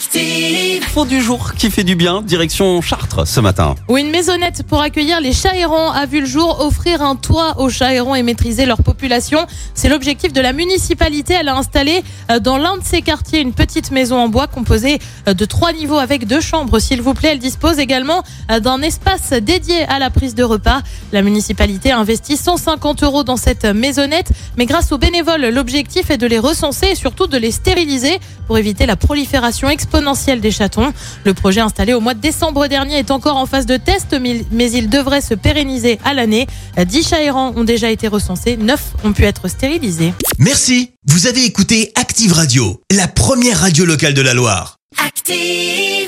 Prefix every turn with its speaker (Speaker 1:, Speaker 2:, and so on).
Speaker 1: Active.
Speaker 2: Fond du jour qui fait du bien, direction Chartres ce matin.
Speaker 3: Où une maisonnette pour accueillir les chats errants a vu le jour, offrir un toit aux chats errants et maîtriser leur population. C'est l'objectif de la municipalité. Elle a installé euh, dans l'un de ses quartiers une petite maison en bois composée euh, de trois niveaux avec deux chambres, s'il vous plaît. Elle dispose également euh, d'un espace dédié à la prise de repas. La municipalité a investi 150 euros dans cette maisonnette, mais grâce aux bénévoles, l'objectif est de les recenser et surtout de les stériliser pour éviter la prolifération exponentielle des chatons. Le projet installé au mois de décembre dernier est encore en phase de test, mais il devrait se pérenniser à l'année. 10 chats errants ont déjà été recensés, 9 ont pu être stérilisés.
Speaker 4: Merci, vous avez écouté Active Radio, la première radio locale de la Loire.
Speaker 1: Active.